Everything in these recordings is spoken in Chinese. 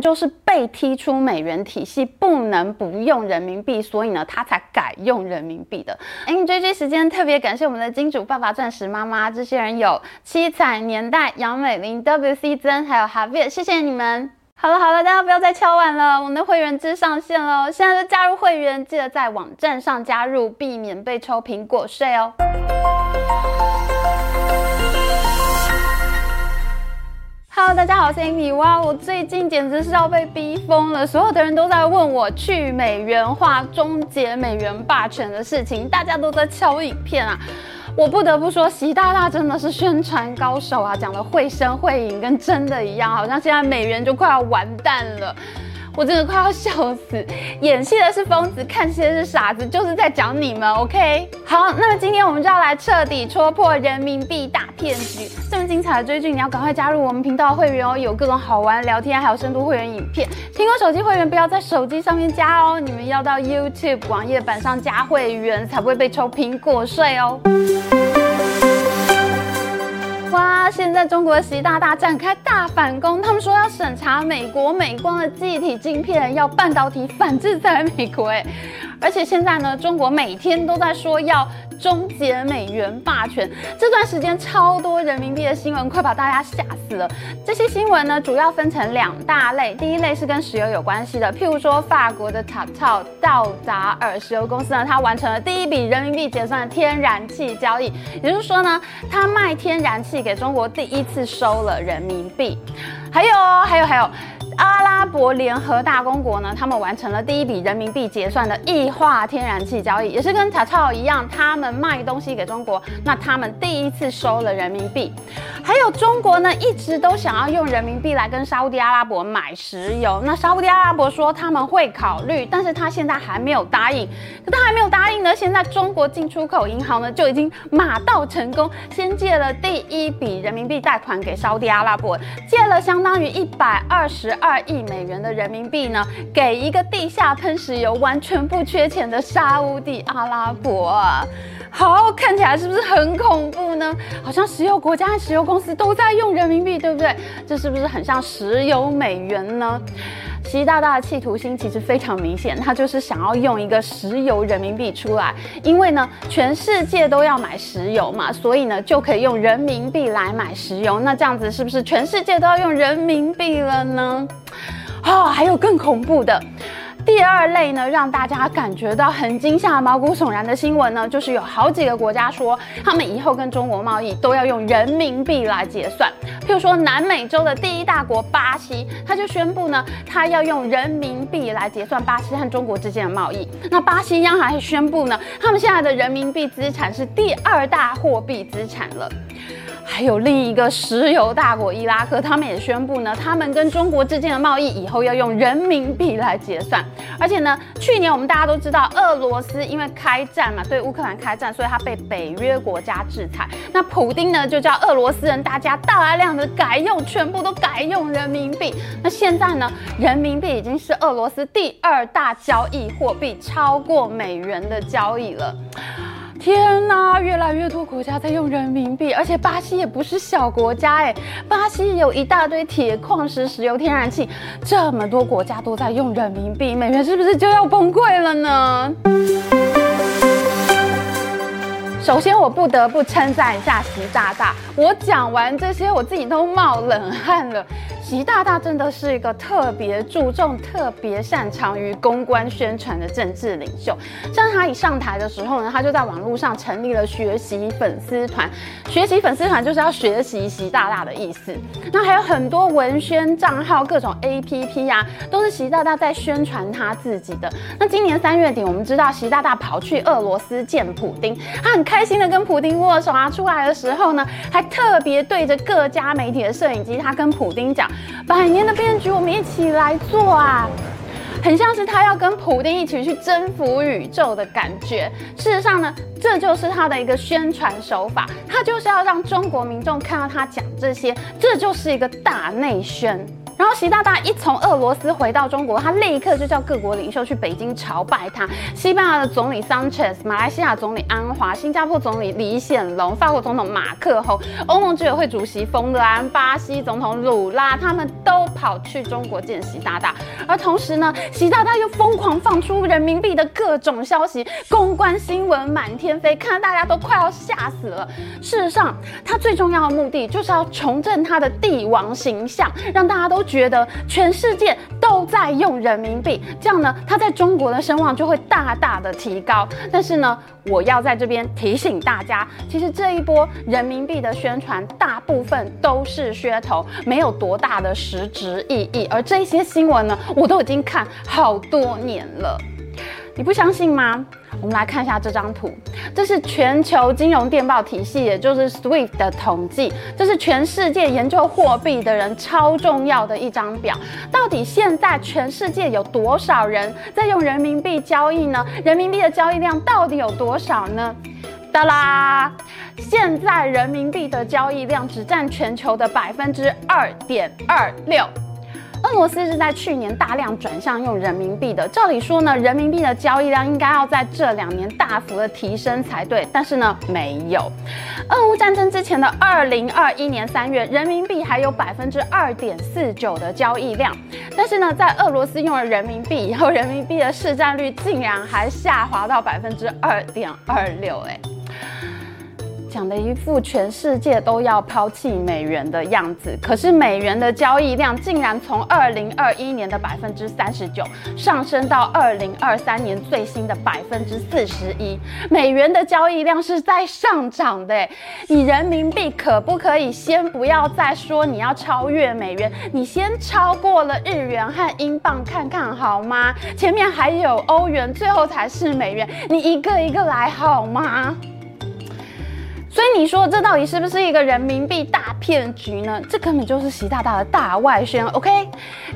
就是被踢出美元体系，不能不用人民币，所以呢，他才改用人民币的。NJG 时间特别感谢我们的金主爸爸、钻石妈妈，这些人有七彩年代、杨美玲、WC 曾，还有 Javier，谢谢你们。好了好了，大家不要再敲碗了，我们的会员制上线了，现在就加入会员，记得在网站上加入，避免被抽苹果税哦。Hello，大家好，我是 Amy。哇，我最近简直是要被逼疯了，所有的人都在问我去美元化、终结美元霸权的事情，大家都在敲影片啊。我不得不说，习大大真的是宣传高手啊，讲的绘声绘影，跟真的一样，好像现在美元就快要完蛋了。我真的快要笑死！演戏的是疯子，看戏的是傻子，就是在讲你们，OK？好，那么今天我们就要来彻底戳破人民币大骗局。这么精彩的追剧，你要赶快加入我们频道会员哦，有各种好玩聊天，还有深度会员影片。苹果手机会员不要在手机上面加哦，你们要到 YouTube 网页版上加会员，才不会被抽苹果税哦。他！现在中国习大大展开大反攻，他们说要审查美国美光的记忆体晶片，要半导体反制在美国。哎，而且现在呢，中国每天都在说要。终结美元霸权，这段时间超多人民币的新闻，快把大家吓死了。这些新闻呢，主要分成两大类。第一类是跟石油有关系的，譬如说法国的 Total 道达尔石油公司呢，它完成了第一笔人民币结算的天然气交易，也就是说呢，它卖天然气给中国第一次收了人民币。还有，还有，还有。阿拉伯联合大公国呢，他们完成了第一笔人民币结算的液化天然气交易，也是跟卡钞一样，他们卖东西给中国，那他们第一次收了人民币。还有中国呢，一直都想要用人民币来跟沙乌地阿拉伯买石油，那沙乌地阿拉伯说他们会考虑，但是他现在还没有答应。可他还没有答应呢，现在中国进出口银行呢就已经马到成功，先借了第一笔人民币贷款给沙乌地阿拉伯，借了相当于一百二十二亿美元的人民币呢，给一个地下喷石油完全不缺钱的沙乌地阿拉伯啊。好，看起来是不是很恐怖呢？好像石油国家石油公司都在用人民币，对不对？这是不是很像石油美元呢？习大大的企图心其实非常明显，他就是想要用一个石油人民币出来，因为呢，全世界都要买石油嘛，所以呢，就可以用人民币来买石油。那这样子是不是全世界都要用人民币了呢？啊、哦，还有更恐怖的。第二类呢，让大家感觉到很惊吓、毛骨悚然的新闻呢，就是有好几个国家说，他们以后跟中国贸易都要用人民币来结算。譬如说，南美洲的第一大国巴西，他就宣布呢，他要用人民币来结算巴西和中国之间的贸易。那巴西央行还宣布呢，他们现在的人民币资产是第二大货币资产了。还有另一个石油大国伊拉克，他们也宣布呢，他们跟中国之间的贸易以后要用人民币来结算。而且呢，去年我们大家都知道，俄罗斯因为开战嘛，对乌克兰开战，所以他被北约国家制裁。那普丁呢，就叫俄罗斯人大家大量的改用，全部都改用人民币。那现在呢，人民币已经是俄罗斯第二大交易货币，超过美元的交易了。天呐，越来越多国家在用人民币，而且巴西也不是小国家哎，巴西有一大堆铁矿石、石油、天然气，这么多国家都在用人民币，美元是不是就要崩溃了呢？首先，我不得不称赞一下习大大，我讲完这些，我自己都冒冷汗了。习大大真的是一个特别注重、特别擅长于公关宣传的政治领袖。像他一上台的时候呢，他就在网络上成立了学习粉丝团。学习粉丝团就是要学习习大大的意思。那还有很多文宣账号、各种 APP 啊，都是习大大在宣传他自己的。那今年三月底，我们知道习大大跑去俄罗斯见普丁，他很开开心的跟普丁握手啊。出来的时候呢，还特别对着各家媒体的摄影机，他跟普丁讲。百年的变局，我们一起来做啊！很像是他要跟普丁一起去征服宇宙的感觉。事实上呢，这就是他的一个宣传手法，他就是要让中国民众看到他讲这些，这就是一个大内宣。然后习大大一从俄罗斯回到中国，他立刻就叫各国领袖去北京朝拜他。西班牙的总理桑切斯、马来西亚总理安华、新加坡总理李显龙、法国总统马克宏、欧盟执委会主席冯德莱恩、巴西总统鲁拉，他们都跑去中国见习大大。而同时呢，习大大又疯狂放出人民币的各种消息，公关新闻满天飞，看得大家都快要吓死了。事实上，他最重要的目的就是要重振他的帝王形象，让大家都。觉得全世界都在用人民币，这样呢，他在中国的声望就会大大的提高。但是呢，我要在这边提醒大家，其实这一波人民币的宣传大部分都是噱头，没有多大的实质意义。而这些新闻呢，我都已经看好多年了。你不相信吗？我们来看一下这张图，这是全球金融电报体系，也就是 SWIFT 的统计，这是全世界研究货币的人超重要的一张表。到底现在全世界有多少人在用人民币交易呢？人民币的交易量到底有多少呢？哒啦，现在人民币的交易量只占全球的百分之二点二六。俄罗斯是在去年大量转向用人民币的，照理说呢，人民币的交易量应该要在这两年大幅的提升才对，但是呢，没有。俄乌战争之前的二零二一年三月，人民币还有百分之二点四九的交易量，但是呢，在俄罗斯用了人民币以后，人民币的市占率竟然还下滑到百分之二点二六，哎。讲的一副全世界都要抛弃美元的样子，可是美元的交易量竟然从二零二一年的百分之三十九上升到二零二三年最新的百分之四十一。美元的交易量是在上涨的，你人民币可不可以先不要再说你要超越美元？你先超过了日元和英镑看看好吗？前面还有欧元，最后才是美元，你一个一个来好吗？所以你说这到底是不是一个人民币大骗局呢？这根本就是习大大的大外宣，OK？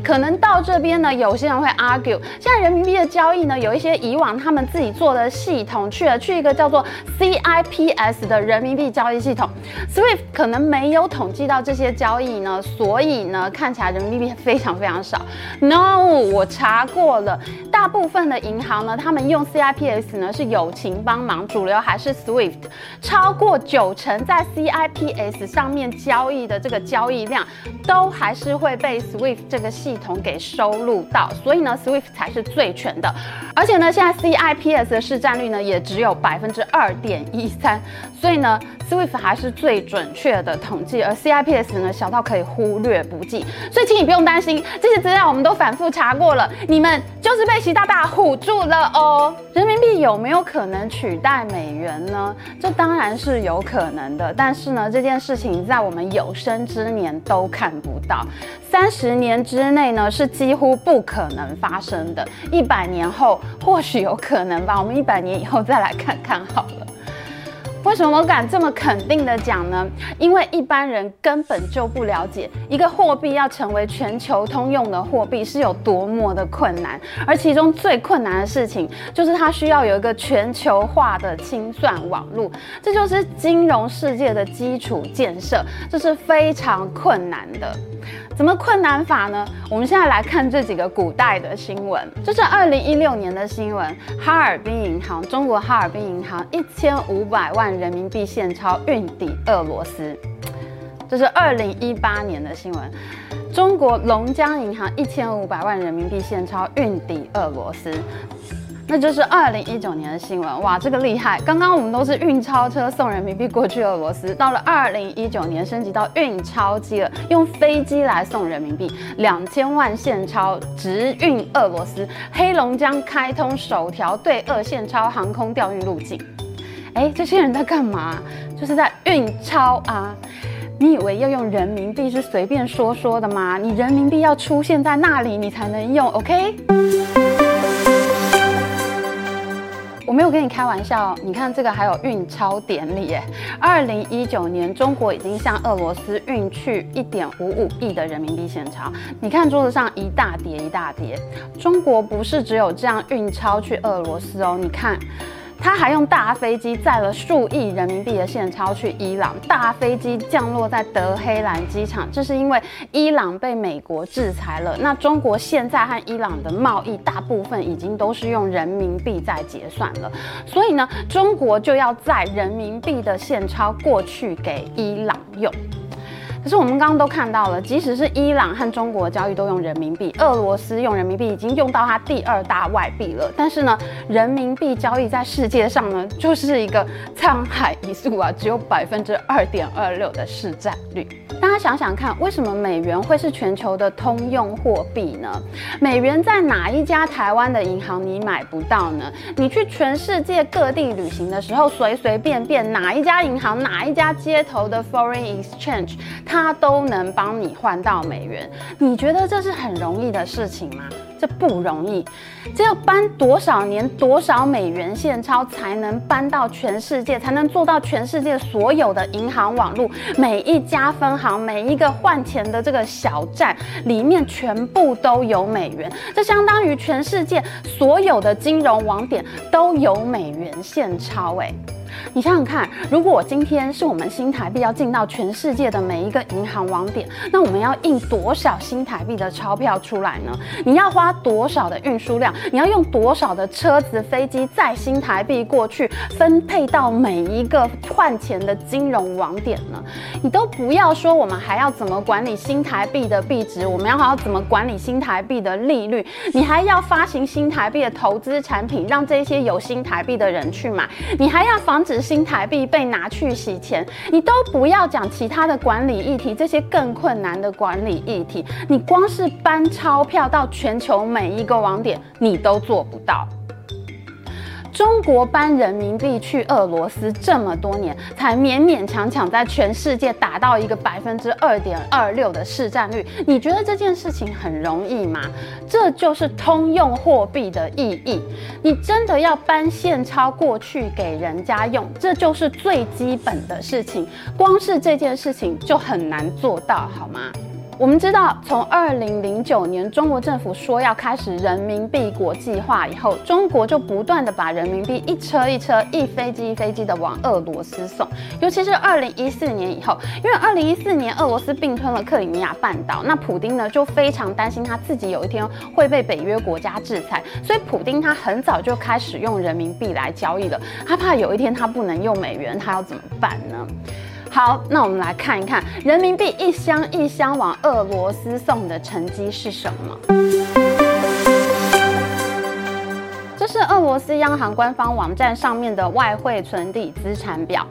可能到这边呢，有些人会 argue，现在人民币的交易呢，有一些以往他们自己做的系统去了，去一个叫做 CIPS 的人民币交易系统，SWIFT 可能没有统计到这些交易呢，所以呢，看起来人民币非常非常少。No，我查过了，大部分的银行呢，他们用 CIPS 呢是友情帮忙，主流还是 SWIFT，超过。九成在 CIPS 上面交易的这个交易量，都还是会被 SWIFT 这个系统给收录到，所以呢，SWIFT 才是最全的。而且呢，现在 CIPS 的市占率呢，也只有百分之二点一三，所以呢，SWIFT 还是最准确的统计，而 CIPS 呢，小到可以忽略不计。所以，请你不用担心，这些资料我们都反复查过了，你们就是被习大大唬住了哦。人民币有没有可能取代美元呢？这当然是有。有可能的，但是呢，这件事情在我们有生之年都看不到，三十年之内呢是几乎不可能发生的，一百年后或许有可能吧，我们一百年以后再来看看好了。为什么我敢这么肯定的讲呢？因为一般人根本就不了解一个货币要成为全球通用的货币是有多么的困难，而其中最困难的事情就是它需要有一个全球化的清算网络，这就是金融世界的基础建设，这是非常困难的。怎么困难法呢？我们现在来看这几个古代的新闻。这是二零一六年的新闻，哈尔滨银行，中国哈尔滨银行一千五百万人民币现钞运抵俄罗斯。这是二零一八年的新闻，中国龙江银行一千五百万人民币现钞运抵俄罗斯。那就是二零一九年的新闻，哇，这个厉害！刚刚我们都是运钞车送人民币过去俄罗斯，到了二零一九年升级到运钞机了，用飞机来送人民币，两千万现钞直运俄罗斯，黑龙江开通首条对俄现钞航空调运路径。哎，这些人在干嘛？就是在运钞啊！你以为要用人民币是随便说说的吗？你人民币要出现在那里，你才能用，OK？没有跟你开玩笑，你看这个还有运钞典礼耶。二零一九年，中国已经向俄罗斯运去一点五五亿的人民币现钞。你看桌子上一大叠一大叠。中国不是只有这样运钞去俄罗斯哦，你看他还用大飞机载了数亿人民币的现钞去伊朗，大飞机降落在德黑兰机场，这是因为伊朗被美国制裁了。那中国现在和伊朗的贸易大部分已经都是用人民币在结算了，所以呢，中国就要载人民币的现钞过去给伊朗用。可是我们刚刚都看到了，即使是伊朗和中国交易都用人民币，俄罗斯用人民币已经用到它第二大外币了。但是呢，人民币交易在世界上呢，就是一个沧海一粟啊，只有百分之二点二六的市占率。大家想想看，为什么美元会是全球的通用货币呢？美元在哪一家台湾的银行你买不到呢？你去全世界各地旅行的时候，随随便便哪一家银行、哪一家街头的 foreign exchange，它都能帮你换到美元。你觉得这是很容易的事情吗？这不容易，这要搬多少年、多少美元现钞才能搬到全世界，才能做到全世界所有的银行网络，每一家分行、每一个换钱的这个小站里面全部都有美元。这相当于全世界所有的金融网点都有美元现钞，诶。你想想看，如果我今天是我们新台币要进到全世界的每一个银行网点，那我们要印多少新台币的钞票出来呢？你要花多少的运输量？你要用多少的车子、飞机载新台币过去，分配到每一个换钱的金融网点呢？你都不要说，我们还要怎么管理新台币的币值？我们要还要怎么管理新台币的利率？你还要发行新台币的投资产品，让这些有新台币的人去买？你还要防止新台币被拿去洗钱，你都不要讲其他的管理议题，这些更困难的管理议题，你光是搬钞票到全球每一个网点，你都做不到。中国搬人民币去俄罗斯这么多年，才勉勉强强在全世界达到一个百分之二点二六的市占率。你觉得这件事情很容易吗？这就是通用货币的意义。你真的要搬现钞过去给人家用，这就是最基本的事情。光是这件事情就很难做到，好吗？我们知道，从二零零九年中国政府说要开始人民币国际化以后，中国就不断的把人民币一车一车、一飞机一飞机的往俄罗斯送。尤其是二零一四年以后，因为二零一四年俄罗斯并吞了克里米亚半岛，那普丁呢就非常担心他自己有一天会被北约国家制裁，所以普丁他很早就开始用人民币来交易了。他怕有一天他不能用美元，他要怎么办呢？好，那我们来看一看人民币一箱一箱往俄罗斯送的成绩是什么？这是俄罗斯央行官方网站上面的外汇存底资产表。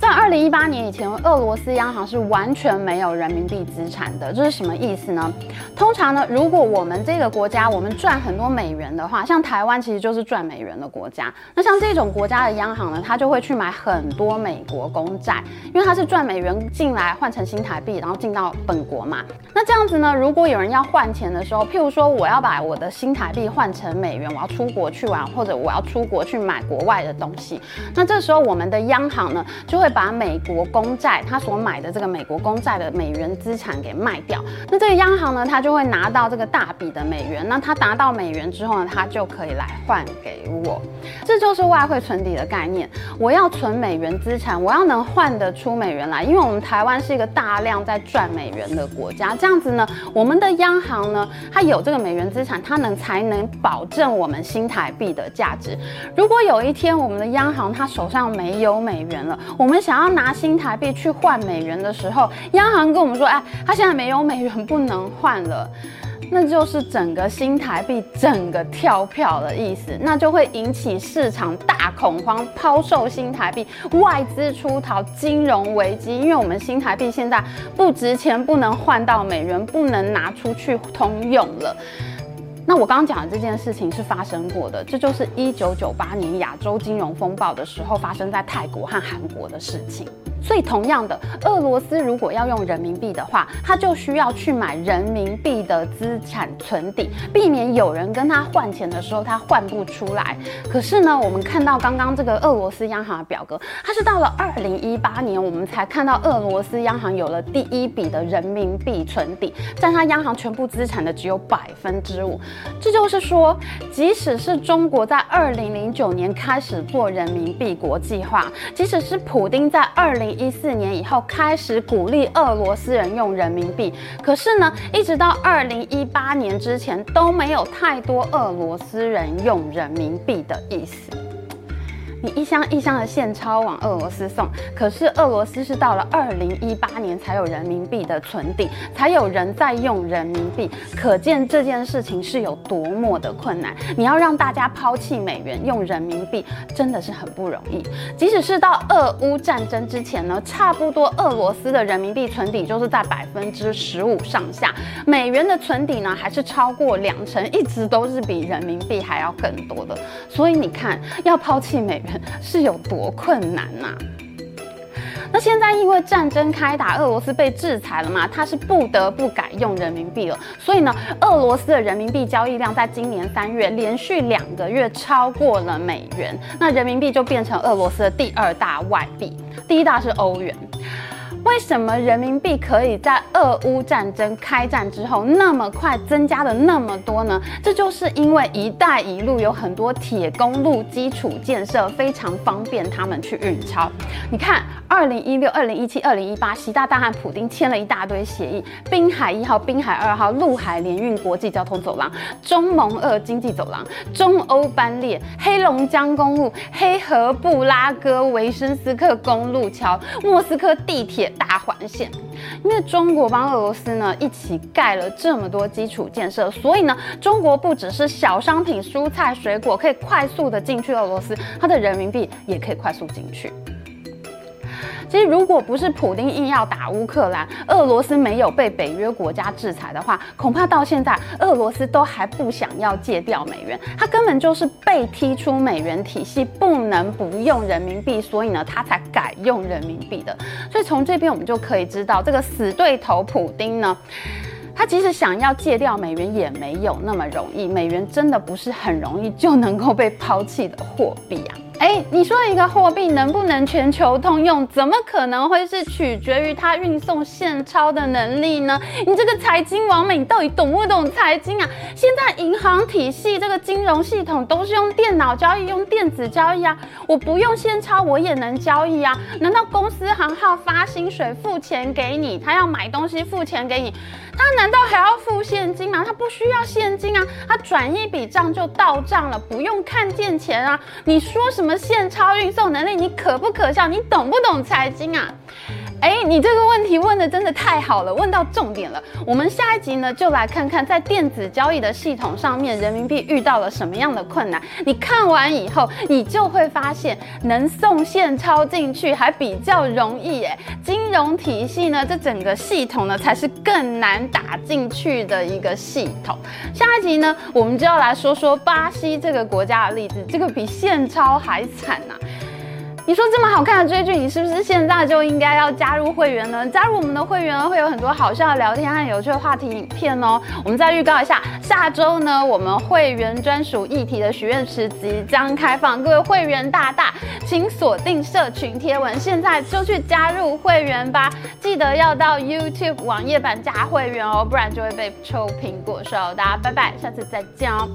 在二零一八年以前，俄罗斯央行是完全没有人民币资产的。这是什么意思呢？通常呢，如果我们这个国家我们赚很多美元的话，像台湾其实就是赚美元的国家。那像这种国家的央行呢，它就会去买很多美国公债，因为它是赚美元进来换成新台币，然后进到本国嘛。那这样子呢，如果有人要换钱的时候，譬如说我要把我的新台币换成美元，我要出国去玩，或者我要出国去买国外的东西，那这时候我们的央行呢就会。把美国公债，他所买的这个美国公债的美元资产给卖掉，那这个央行呢，他就会拿到这个大笔的美元。那他拿到美元之后呢，他就可以来换给我。这就是外汇存底的概念。我要存美元资产，我要能换得出美元来，因为我们台湾是一个大量在赚美元的国家。这样子呢，我们的央行呢，它有这个美元资产，它能才能保证我们新台币的价值。如果有一天我们的央行它手上没有美元了，我们想要拿新台币去换美元的时候，央行跟我们说：“哎，他现在没有美元，不能换了。”那就是整个新台币整个跳票的意思，那就会引起市场大恐慌，抛售新台币，外资出逃，金融危机。因为我们新台币现在不值钱，不能换到美元，不能拿出去通用了。那我刚刚讲的这件事情是发生过的，这就是一九九八年亚洲金融风暴的时候发生在泰国和韩国的事情。所以同样的，俄罗斯如果要用人民币的话，他就需要去买人民币的资产存底，避免有人跟他换钱的时候他换不出来。可是呢，我们看到刚刚这个俄罗斯央行的表格，它是到了二零一八年，我们才看到俄罗斯央行有了第一笔的人民币存底，占它央行全部资产的只有百分之五。这就是说，即使是中国在二零零九年开始做人民币国际化，即使是普丁在二零一四年以后开始鼓励俄罗斯人用人民币，可是呢，一直到二零一八年之前都没有太多俄罗斯人用人民币的意思。你一箱一箱的现钞往俄罗斯送，可是俄罗斯是到了二零一八年才有人民币的存底，才有人在用人民币，可见这件事情是有多么的困难。你要让大家抛弃美元用人民币，真的是很不容易。即使是到俄乌战争之前呢，差不多俄罗斯的人民币存底就是在百分之十五上下，美元的存底呢还是超过两成，一直都是比人民币还要更多的。所以你看，要抛弃美元。是有多困难呐、那现在因为战争开打，俄罗斯被制裁了嘛，他是不得不改用人民币了。所以呢，俄罗斯的人民币交易量在今年三月连续两个月超过了美元，那人民币就变成俄罗斯的第二大外币，第一大是欧元。为什么人民币可以在俄乌战争开战之后那么快增加的那么多呢？这就是因为“一带一路”有很多铁公路基础建设，非常方便他们去运钞。你看，二零一六、二零一七、二零一八，习大大和普丁签了一大堆协议：滨海一号、滨海二号、陆海联运国际交通走廊、中蒙俄经济走廊、中欧班列、黑龙江公路、黑河布拉戈维申斯克公路桥、莫斯科地铁。大环线，因为中国帮俄罗斯呢一起盖了这么多基础建设，所以呢，中国不只是小商品、蔬菜、水果可以快速的进去俄罗斯，它的人民币也可以快速进去。其实，如果不是普丁硬要打乌克兰，俄罗斯没有被北约国家制裁的话，恐怕到现在俄罗斯都还不想要戒掉美元。他根本就是被踢出美元体系，不能不用人民币，所以呢，他才改用人民币的。所以从这边我们就可以知道，这个死对头普丁呢，他其实想要戒掉美元也没有那么容易。美元真的不是很容易就能够被抛弃的货币啊。哎，你说一个货币能不能全球通用，怎么可能会是取决于它运送现钞的能力呢？你这个财经网美，你到底懂不懂财经啊？现在银行体系这个金融系统都是用电脑交易，用电子交易啊，我不用现钞我也能交易啊？难道公司行号发薪水付钱给你，他要买东西付钱给你，他难道还要付现金吗？他不需要现金啊，他转一笔账就到账了，不用看见钱啊？你说什么？现钞运送能力，你可不可笑？你懂不懂财经啊？哎，你这个问题问得真的太好了，问到重点了。我们下一集呢，就来看看在电子交易的系统上面，人民币遇到了什么样的困难。你看完以后，你就会发现，能送现钞进去还比较容易耶。金融体系呢，这整个系统呢，才是更难打进去的一个系统。下一集呢，我们就要来说说巴西这个国家的例子，这个比现钞还惨呐、你说这么好看的追剧，你是不是现在就应该要加入会员呢？加入我们的会员会有很多好笑的聊天和有趣的话题影片哦。我们再预告一下，下周呢，我们会员专属议题的许愿池即将开放，各位会员大大，请锁定社群贴文，现在就去加入会员吧。记得要到 YouTube 网页版加会员哦，不然就会被抽苹果树。大家拜拜，下次再见哦。